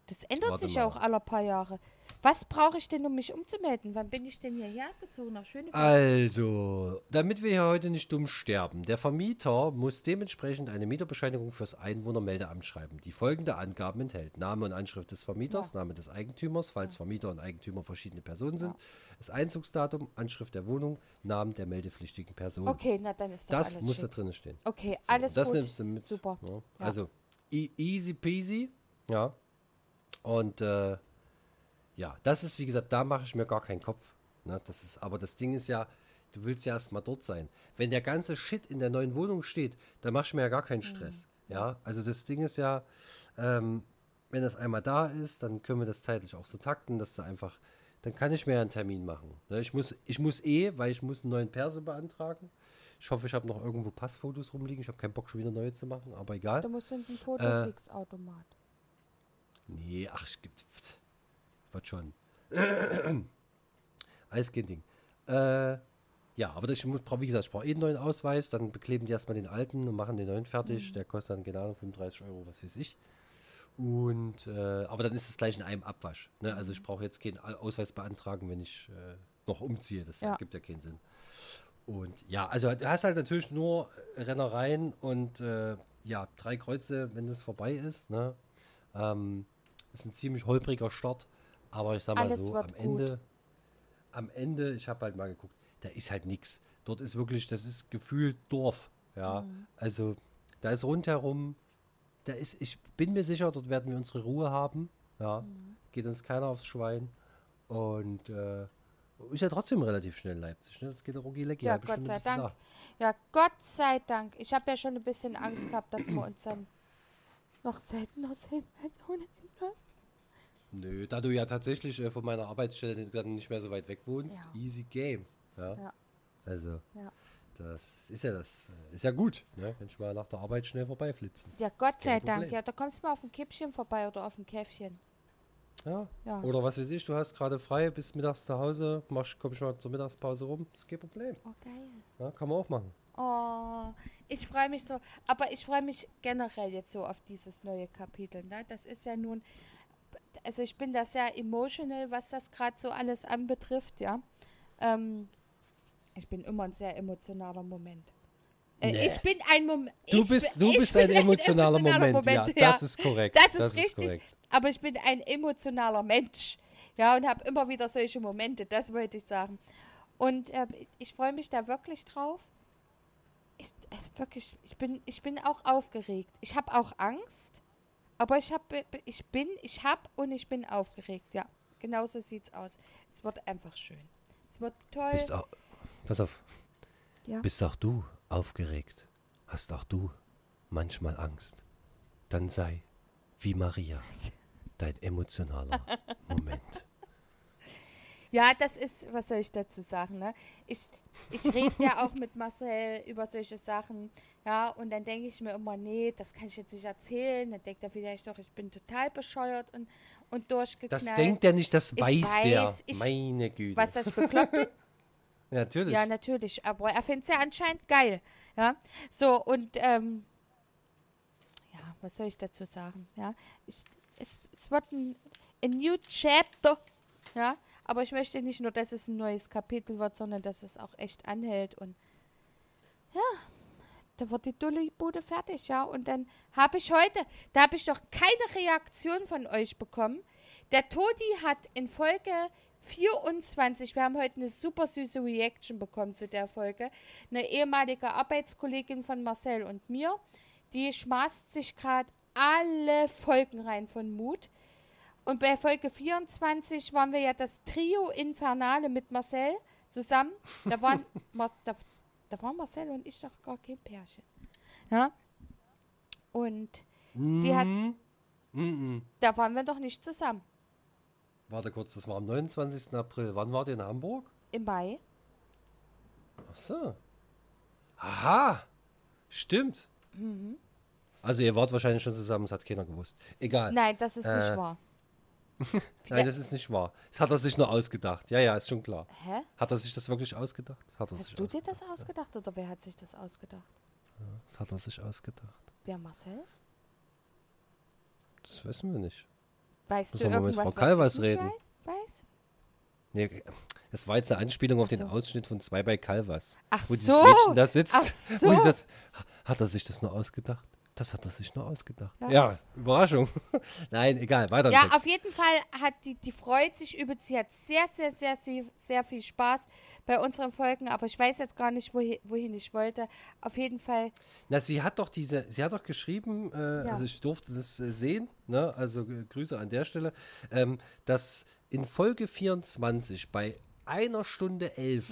Das ändert Warte sich ja auch alle paar Jahre. Was brauche ich denn, um mich umzumelden? Wann bin ich denn hierher gezogen? Nach Schönefeld? Also, damit wir hier heute nicht dumm sterben, der Vermieter muss dementsprechend eine Mieterbescheinigung fürs Einwohnermeldeamt schreiben, die folgende Angaben enthält. Name und Anschrift des Vermieters, Name des Eigentümers, falls Vermieter und Eigentümer verschiedene Personen sind, das Einzugsdatum, Anschrift der Wohnung, Namen der meldepflichtigen Person. Okay, na dann ist doch das alles muss schick. da drin stehen. Okay, So, alles das gut. nimmst du mit. Super. Ja, Ja. Also, e easy peasy, ja. Und äh, ja, das ist, wie gesagt, da mache ich mir gar keinen Kopf. Ne? Das ist, aber das Ding ist ja, du willst ja erstmal dort sein. Wenn der ganze Shit in der neuen Wohnung steht, dann machst du mir ja gar keinen Stress. Ja, also das Ding ist ja, ähm, wenn das einmal da ist, dann können wir das zeitlich auch so takten, dass du einfach, dann kann ich mir ja einen Termin machen. Ne? Ich, muss, ich muss eh, weil ich muss einen neuen Perso beantragen. Ich hoffe, ich habe noch irgendwo Passfotos rumliegen. Ich habe keinen Bock, schon wieder neue zu machen, aber egal. Du musst in den Äh, Fotofix-Automat. Nee, ach, es gibt. Wird schon. Alles kein Ding. Äh, ja, aber das, ich muss, brauch- wie gesagt, ich brauche eh einen neuen Ausweis, dann bekleben die erstmal den alten und machen den neuen fertig. Der kostet dann, Ahnung, 35 Euro, was weiß ich. Und, äh, aber dann ist es gleich in einem Abwasch. Ne? Also ich brauche jetzt keinen Au- Ausweis beantragen, wenn ich äh, noch umziehe. Das Ja. ergibt ja keinen Sinn. Und ja, also du hast halt natürlich nur Rennereien und äh, ja, drei Kreuze, wenn das vorbei ist. Ne? Ähm, ist ein ziemlich holpriger Start, aber ich sag mal Alles so, am Ende, am Ende, ich habe halt mal geguckt, da ist halt nichts. Dort ist wirklich, das ist gefühlt Dorf. Ja, Mhm. also da ist rundherum, da ist, ich bin mir sicher, dort werden wir unsere Ruhe haben. Ja, Mhm. geht uns keiner aufs Schwein. Und äh, ist ja trotzdem relativ schnell in Leipzig. Ne? Das geht ja rucki lecki. Ja, Gott sei Dank. Ja, Gott sei Dank. Ich habe ja schon ein bisschen Angst gehabt, dass wir uns dann noch seltener sehen als ohnehin. Nö, da du ja tatsächlich äh, von meiner Arbeitsstelle nicht mehr so weit weg wohnst, Ja. easy game. Ja. Ja. Also, Ja. das ist ja das, äh, ist ja gut, ne? wenn ich mal nach der Arbeit schnell vorbeiflitzen. Ja, Gott sei Kein Dank. Problem. Ja, da kommst du mal auf ein Kippchen vorbei oder auf ein Käffchen. Ja. Ja. Oder was weiß ich, du hast gerade frei, bist mittags zu Hause, machst, komm schon mal zur Mittagspause rum, ist kein Problem. Oh, geil. Ja, kann man auch machen. Oh, ich freue mich so. Aber ich freue mich generell jetzt so auf dieses neue Kapitel. Ne? Das ist ja nun. Also, ich bin da sehr emotional, was das gerade so alles anbetrifft, ja. Ähm, ich bin immer ein sehr emotionaler Moment. Äh, Nee. Ich bin ein Moment. Du bist, du bist ein emotionaler Moment. Ja, das ist korrekt. Das ist richtig. korrekt. aber ich bin ein emotionaler Mensch. Ja, und habe immer wieder solche Momente, das wollte ich sagen. Und äh, ich freue mich da wirklich drauf. Ich, also wirklich, ich bin, ich bin auch aufgeregt. Ich habe auch Angst, aber ich, hab, ich bin, ich habe und ich bin aufgeregt. Ja, genauso sieht's aus. Es wird einfach schön. Es wird toll. Bist auch, pass auf, Ja. bist auch du Aufgeregt hast auch du manchmal Angst. Dann sei wie Maria dein emotionaler Moment. Ja, das ist, was soll ich dazu sagen, ne? Ich, ich rede ja auch mit Marcel über solche Sachen, ja, und dann denke ich mir immer, nee, das kann ich jetzt nicht erzählen. Dann denkt er vielleicht doch, ich bin total bescheuert und, und durchgeknallt. Das denkt er nicht, das Ich weiß, der. weiß, ich- Meine Güte. Was, dass ich bekloppt bin? Ja, natürlich. Ja, natürlich, aber er findet es ja anscheinend geil, ja. So, und, ähm, ja, was soll ich dazu sagen, ja? Ich, es, es wird ein, ein new chapter, ja, aber ich möchte nicht nur, dass es ein neues Kapitel wird, sondern dass es auch echt anhält und ja, da wird die Dulli-Bude fertig, ja. Und dann habe ich heute, da habe ich doch keine Reaktion von euch bekommen. Der Todi hat in Folge 24, wir haben heute eine super süße Reaction bekommen zu der Folge, eine ehemalige Arbeitskollegin von Marcel und mir, die schmaßt sich gerade alle Folgen rein von Mut. Und bei Folge 24 waren wir ja das Trio Infernale mit Marcel zusammen. Da waren, Mar da, da waren Marcel und ich doch gar kein Pärchen. Ja? Und die hat, Mhm. Mhm. da waren wir doch nicht zusammen. Warte kurz, das war am 29. April. Wann war der in Hamburg? Im Mai. Ach so. Aha. Stimmt. Also ihr wart wahrscheinlich schon zusammen, das hat keiner gewusst. Egal. Nein, das ist Äh, nicht wahr. Nein, das ist nicht wahr. Das hat er sich nur ausgedacht. Ja, ja, ist schon klar. Hä? Hat er sich das wirklich ausgedacht? Das hat er sich Hast du dir ausgedacht. das ausgedacht oder wer hat sich das ausgedacht? Das hat er sich ausgedacht. Wer Marcel? Das wissen wir nicht. Weißt Müssen du wir mal mit irgendwas, Frau Kalvas was ich nicht reden. wei- weiß? Nee, das war jetzt eine Anspielung auf Ach den so. Ausschnitt von zwei bei Calvas. Ach wo dieses so. Mädchen da sitzt. Ach Wo so. sag, hat er sich das nur ausgedacht? Das hat er sich nur ausgedacht. Ja. Ja, Überraschung. Nein, egal, weiter. Ja, Text. auf jeden Fall hat die, die freut sich über, sie hat sehr, sehr, sehr, sehr, sehr viel Spaß bei unseren Folgen, aber ich weiß jetzt gar nicht, wohin, wohin ich wollte. Auf jeden Fall, Na, sie hat doch diese, sie hat doch geschrieben, äh, also ich durfte das äh, sehen, ne? also äh, Grüße an der Stelle, ähm, dass in Folge 24 bei einer Stunde elf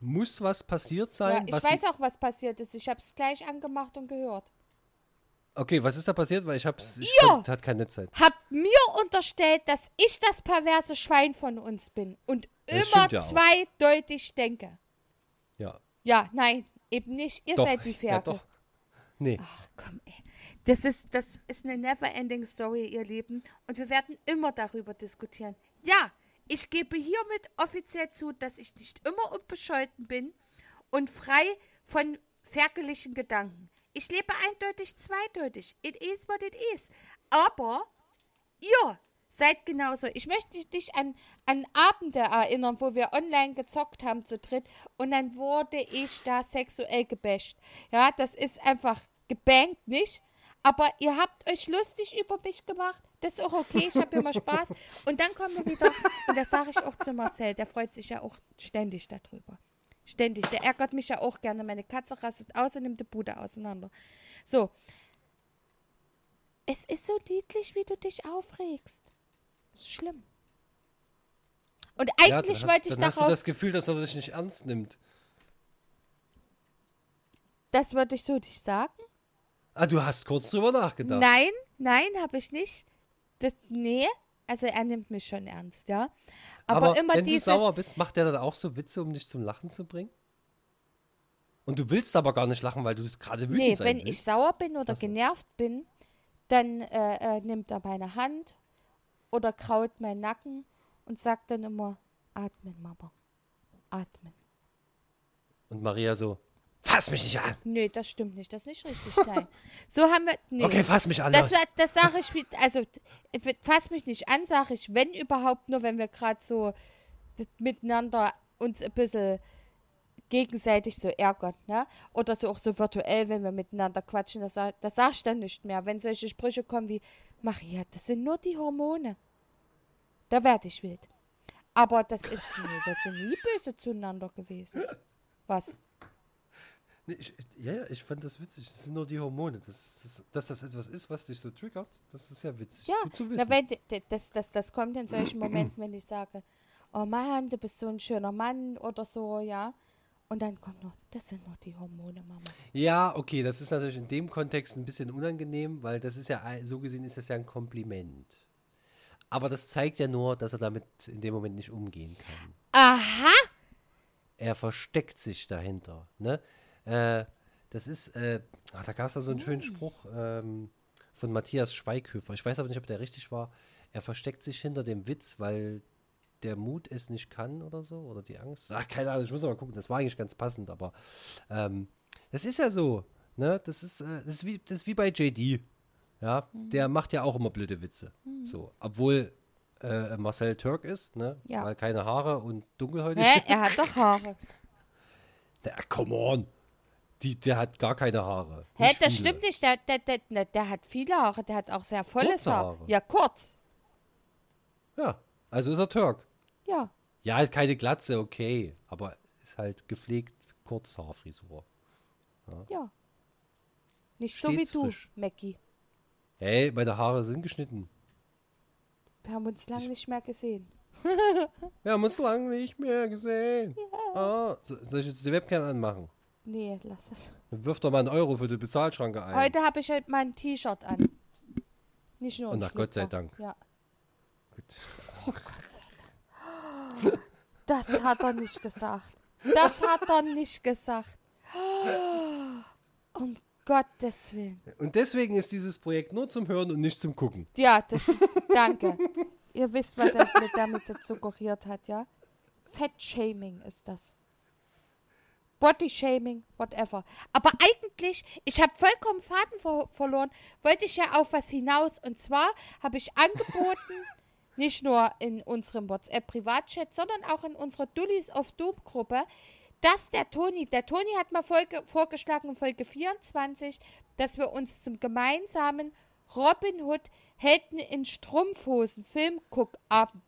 muss was passiert Mhm. ja, sein. ich was weiß auch, was passiert ist. Ich habe es gleich angemacht und gehört. Okay, was ist da passiert? Weil ich hab's, ich Ihr! konnt- hatte keine Zeit. Hab mir unterstellt, dass ich das perverse Schwein von uns bin und Das immer ja auch. zweideutig denke. Ja. Ja, nein, eben nicht. Ihr Doch. seid die Ja, Ferkel. doch. Nee. Ach komm, ey. Das ist, das ist eine never-ending Story, ihr Lieben. Und wir werden immer darüber diskutieren. Ja, ich gebe hiermit offiziell zu, dass ich nicht immer unbescholten bin und frei von ferkelichen Gedanken. Ich lebe eindeutig zweideutig. It is what it is. Aber ihr seid genauso. Ich möchte dich an, an Abende erinnern, wo wir online gezockt haben zu dritt und dann wurde ich da sexuell gebasht. Ja, das ist einfach gebankt, nicht? Aber ihr habt euch lustig über mich gemacht. Das ist auch okay, ich habe immer Spaß. Und dann kommen wir wieder, und das sage ich auch zu Marcel, der freut sich ja auch ständig darüber. Ständig. Der ärgert mich ja auch gerne. Meine Katze rastet aus und nimmt die Bude auseinander. So. Es ist so niedlich, wie du dich aufregst. Schlimm. Und Ja, eigentlich hast, wollte ich dann hast du darauf, das Gefühl, dass er dich nicht ernst nimmt. das würde ich so nicht sagen. Ah, du hast kurz drüber nachgedacht. Nein, nein, habe ich nicht. Das, nee, also er nimmt mich schon ernst, ja. Aber, Aber, immer wenn dieses, du sauer bist, macht der dann auch so Witze, um dich zum Lachen zu bringen? Und du willst aber gar nicht lachen, weil du gerade wütend nee, sein wenn ich willst. sauer bin oder so. genervt bin, dann äh, äh, nimmt er meine Hand oder kraut meinen Nacken und sagt dann immer, atmen, Mama, atmen. Und Maria so, fass mich nicht an. Nee, das stimmt nicht, das ist nicht richtig, nein. So haben wir, nee. Okay, fass mich an. Das, das sage ich, also fass mich nicht an, sage ich, wenn überhaupt nur, wenn wir gerade so miteinander uns ein bisschen gegenseitig so ärgern, ne? Oder so auch so virtuell, wenn wir miteinander quatschen, das, das sag ich dann nicht mehr. Wenn solche Sprüche kommen wie, Maria, das sind nur die Hormone. Da werde ich wild. Aber das ist, nee, wir sind nie böse zueinander gewesen. Was? Nee, ich, ja, ja, ich fand das witzig. Das sind nur die Hormone. Das, das, dass das etwas ist, was dich so triggert, das ist ja witzig. Ja, Gut zu na, wissen. wenn, d- d- das, das, das kommt in solchen Momenten, wenn ich sage, oh Mann, du bist so ein schöner Mann oder so, ja. Und dann kommt noch, das sind noch die Hormone, Mama. Ja, okay, das ist natürlich in dem Kontext ein bisschen unangenehm, weil das ist ja, so gesehen ist das ja ein Kompliment. Aber das zeigt ja nur, dass er damit in dem Moment nicht umgehen kann. Aha! Er versteckt sich dahinter. Ne? Äh, das ist, äh, ach, da gab es da so einen schönen Spruch ähm, von Matthias Schweighöfer. Ich weiß aber nicht, ob der richtig war. Er versteckt sich hinter dem Witz, weil der Mut es nicht kann oder so. Oder die Angst. Ach, keine Ahnung, ich muss mal gucken. Das war eigentlich ganz passend, aber ähm, das ist ja so. Ne? Das, ist, äh, das, ist wie, das ist wie bei JD. Ja, der macht ja auch immer blöde Witze. So, obwohl äh, Marcel Türk ist, ne? Ja. Weil keine Haare und dunkelhäutig. Hä? Er hat doch Haare. Der, come on. Die, der hat gar keine Haare. Hä, Nicht das viele. stimmt nicht. Der, der, der, der, der hat viele Haare. Der hat auch sehr volles Haar. Ja, kurz. Ja, also ist er Türk. Ja. Ja, halt keine Glatze, okay. Aber ist halt gepflegt Kurzhaarfrisur. Ja. Nicht so wie Stets du, frisch. Mackie. Hey, meine Haare sind geschnitten. Wir haben uns lange nicht mehr gesehen. Wir haben uns lange nicht mehr gesehen. Ah, so, soll ich jetzt die Webcam anmachen? Nee, lass es. Dann wirf doch mal einen Euro für die Bezahlschranke ein. Heute habe ich halt mein T-Shirt an. Nicht nur Und ein na, Gott sei. Dank. Ja. Gut. Oh Gott sei Dank. Das hat er nicht gesagt. Das hat er nicht gesagt. Um Gottes Willen. Und deswegen ist dieses Projekt nur zum Hören und nicht zum Gucken. Ja, das, danke. Ihr wisst, was er mit damit suggeriert hat, ja? Fettshaming ist das. Bodyshaming, whatever. Aber eigentlich, ich habe vollkommen Faden ver verloren, wollte ich ja auf was hinaus. Und zwar habe ich angeboten, nicht nur in unserem WhatsApp-Privatchat, sondern auch in unserer Dullis of Doom-Gruppe, dass der Toni, der Toni hat mal Folge, vorgeschlagen in Folge 24, dass wir uns zum gemeinsamen Robin Hood Helden in Strumpfhosen Filmguckabend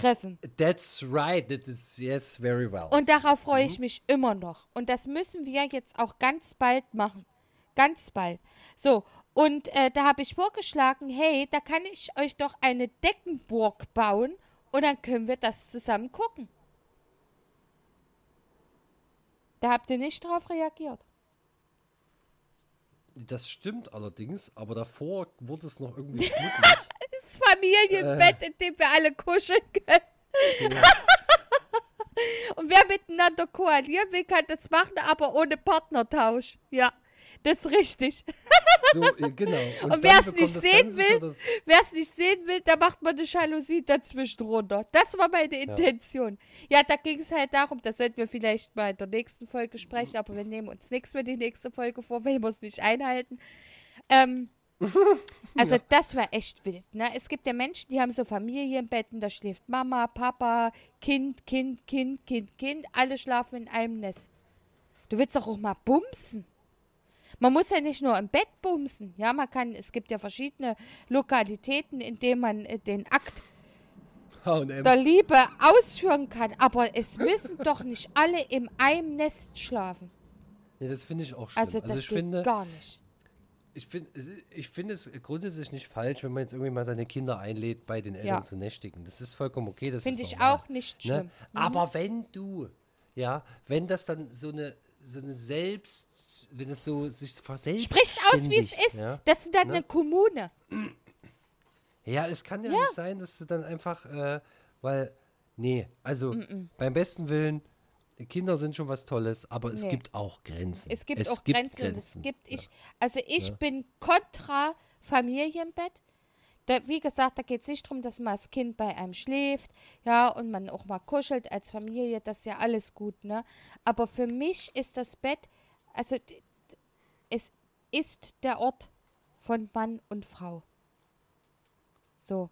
treffen. That's right. That is, yes, very well. Und darauf freue ich mich immer noch. Und das müssen wir jetzt auch ganz bald machen. Ganz bald. So, und äh, da habe ich vorgeschlagen, hey, da kann ich euch doch eine Deckenburg bauen und dann können wir das zusammen gucken. Da habt ihr nicht drauf reagiert. Das stimmt allerdings, aber davor wurde es noch irgendwie schmuddelig. Das Familienbett, in dem wir alle kuscheln können. Und wer miteinander koalieren will, kann das machen, aber ohne Partnertausch. Ja, das ist richtig. So, genau. Und, dann wer es nicht sehen will, wer es nicht sehen will, da macht man eine Jalousie dazwischen runter. Das war meine Intention. Ja, da ging es halt darum, das sollten wir vielleicht mal in der nächsten Folge sprechen, aber wir nehmen uns nichts für die nächste Folge vor, wenn wir es nicht einhalten. Ähm, also das war echt wild. Ne? Es gibt ja Menschen, die haben so Familienbetten, da schläft Mama, Papa, Kind, Kind, Kind, Kind, Kind. Alle schlafen in einem Nest. Du willst doch auch mal bumsen. Man muss ja nicht nur im Bett bumsen. Ja, man kann, es gibt ja verschiedene Lokalitäten, in denen man äh, den Akt H&M. der Liebe ausführen kann. Aber es müssen doch nicht alle im einem Nest schlafen. Nee, das finde ich auch schlimm. Also das ich geht finde, gar nicht. Ich finde, es- ich finde es grundsätzlich nicht falsch, wenn man jetzt irgendwie mal seine Kinder einlädt, bei den Eltern Ja. zu nächtigen. Das ist vollkommen okay. Das Finde ich normal, auch nicht Ne? schlimm. Mhm. Aber wenn du, ja, wenn das dann so eine, so eine Selbst, wenn es so sich verselbstständigt. Sprich's aus, wie es ist. Ja, Das ist dann Ne? eine Kommune. ja es kann ja, Ja. nicht sein, dass du dann einfach, äh, weil, nee, also beim besten Willen, Kinder sind schon was Tolles, aber es Nee. gibt auch Grenzen. Es gibt auch Grenzen, und es gibt ich, also ich bin kontra Familienbett. Da, wie gesagt, da geht es nicht darum, dass man als Kind bei einem schläft, ja, und man auch mal kuschelt als Familie, das ist ja alles gut, ne? Aber für mich ist das Bett, also es ist der Ort von Mann und Frau. So.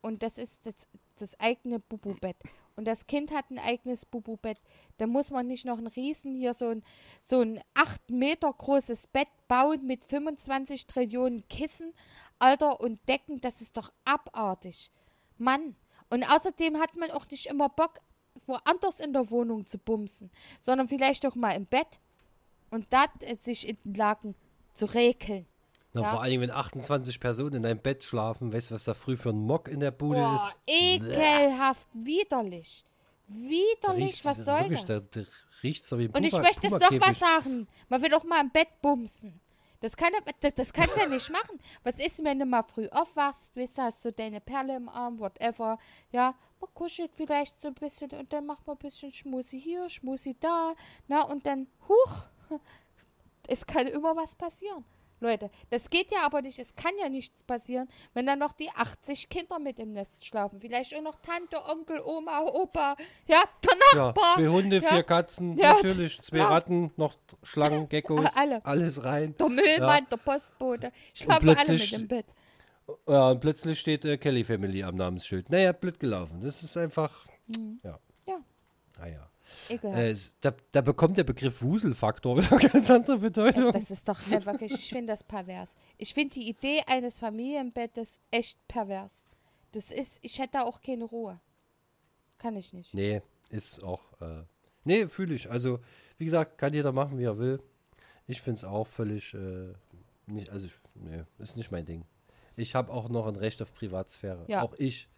Und das ist das, das eigene Bubu-Bett. Und das Kind hat ein eigenes Bubu-Bett. Da muss man nicht noch ein Riesen hier so ein, so ein 8 Meter großes Bett bauen mit 25 Trillionen Kissen, Alter, und Decken. Das ist doch abartig. Mann. Und außerdem hat man auch nicht immer Bock, woanders in der Wohnung zu bumsen, sondern vielleicht auch mal im Bett und da äh, sich in den Laken zu rekeln. Na, Ja. Vor allem, wenn 28 Personen in deinem Bett schlafen, weißt du, was da früh für ein Mock in der Bude Boah, ist? ekelhaft, widerlich. Widerlich, was soll wirklich, das? Da, da riecht so wie ein Und ich Puma- möchte noch Pumakäfig. was sagen. Man will doch mal im Bett bumsen. Das, kann, doch- das, das kannst du ja nicht machen. Was ist, wenn du mal früh aufwachst, weißt du, hast du deine Perle im Arm, whatever. Ja, man kuschelt vielleicht so ein bisschen und dann macht man ein bisschen Schmusi hier, Schmusi da. Na, und dann, huch, es kann immer was passieren. Leute, das geht ja aber nicht, es kann ja nichts passieren, wenn dann noch die 80 Kinder mit im Nest schlafen. Vielleicht auch noch Tante, Onkel, Oma, Opa, ja, der Ja, Nachbar. zwei Hunde, ja. vier Katzen, Ja. natürlich, zwei Ja. Ratten, noch Schlangen, Geckos, Alle. alles rein. Der Müllmann, Ja. der Postbote. Schlafen alle mit im Bett. Ja, und plötzlich steht äh, Kelly Family am Namensschild. Naja, blöd gelaufen. Das ist einfach, ja. Ja. Naja. Ekelhaft. Äh, da, da bekommt der Begriff Wuselfaktor wieder eine ganz andere Bedeutung. Das ist doch wirklich, ich finde das pervers. Ich finde die Idee eines Familienbettes echt pervers. Das ist, ich hätte da auch keine Ruhe. Kann ich nicht. Nee, ist auch. Äh, nee, fühle ich. Also, wie gesagt, kann jeder machen, wie er will. Ich finde es auch völlig. Äh, nicht, also, ich, nee, ist nicht mein Ding. Ich habe auch noch ein Recht auf Privatsphäre. Ja. Auch ich.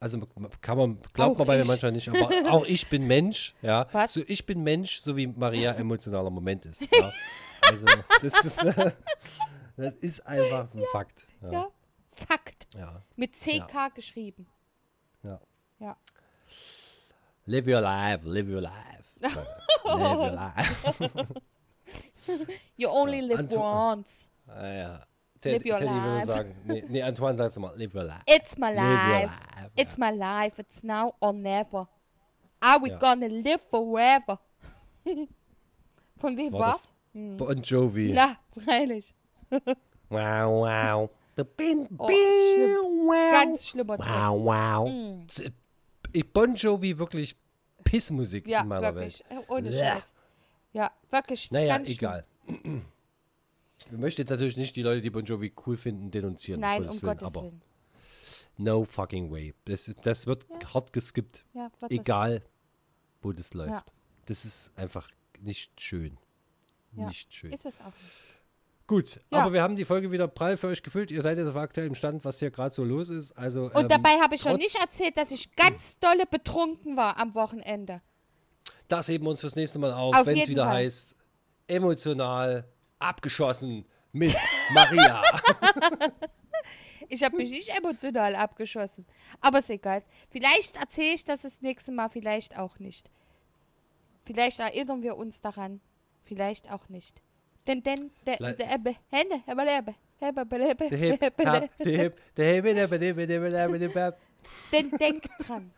Also kann man, glaubt Auch man bei mir ich. manchmal nicht, aber auch ich bin Mensch, ja. Was? So, ich bin Mensch, so wie Maria emotionaler Moment ist. Ja. Also, das ist, das ist einfach ein Fakt. Ja. Ja. Fakt. ja. Mit CK geschrieben. ja. Ja. Live your life, live your life. live your life. You only live Anto- once. Ah, ja. Live your Teddy würde life. sagen, nee, nee, Antoine sagt mal, live your life. It's my life. life, It's my life. It's now or never. Are we Ja. gonna live forever? Von wem War war's? das Bon Jovi. Na, freilich. Wow, wow. The bin, Oh, bin, schlimm. wow. Ganz schlimmer Trick. Wow, wow. Ich- Bon Jovi wirklich Pissmusik Ja, in meiner wirklich. Welt. Ohne. Scheiß. Ja, wirklich. Naja, ganz schlimm. egal. Wir möchten jetzt natürlich nicht die Leute, die Bon Jovi cool finden, denunzieren. Nein, Gottes um Willen, Gottes aber Willen. no fucking way. Das, das wird hart geskippt. Ja, Egal, wo das läuft. Ja. Das ist einfach nicht schön. Ja, Nicht schön. Ist es auch nicht. Gut, Ja. aber wir haben die Folge wieder prall für euch gefüllt. Ihr seid jetzt auf aktuellem Stand, was hier gerade so los ist. Also, Und ähm, dabei habe ich schon nicht erzählt, dass ich ganz dolle betrunken war am Wochenende. Das heben wir uns fürs nächste Mal auf, wenn es wieder Fall. heißt, emotional abgeschossen mit Maria. Ich habe mich nicht emotional abgeschossen. Aber ist egal. Vielleicht erzähle ich das das nächste Mal, vielleicht auch nicht. Vielleicht erinnern wir uns daran. Vielleicht auch nicht. Denn, denn, der, der, der, Der. Denn denkt dran.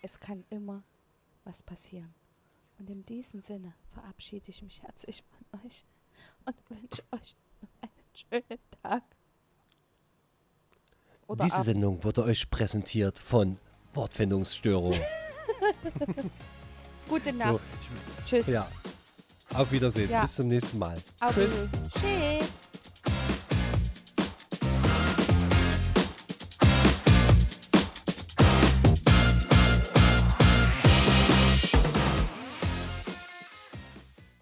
Es kann immer was passieren. Und in diesem Sinne verabschiede ich mich herzlich von euch und wünsche euch noch einen schönen Tag. Oder Diese Abend. Sendung wurde euch präsentiert von Wortfindungsstörung. Gute So, Nacht. Tschüss. ja. Auf Wiedersehen. Ja. Bis zum nächsten Mal. Auf Tschüss. Tschüss.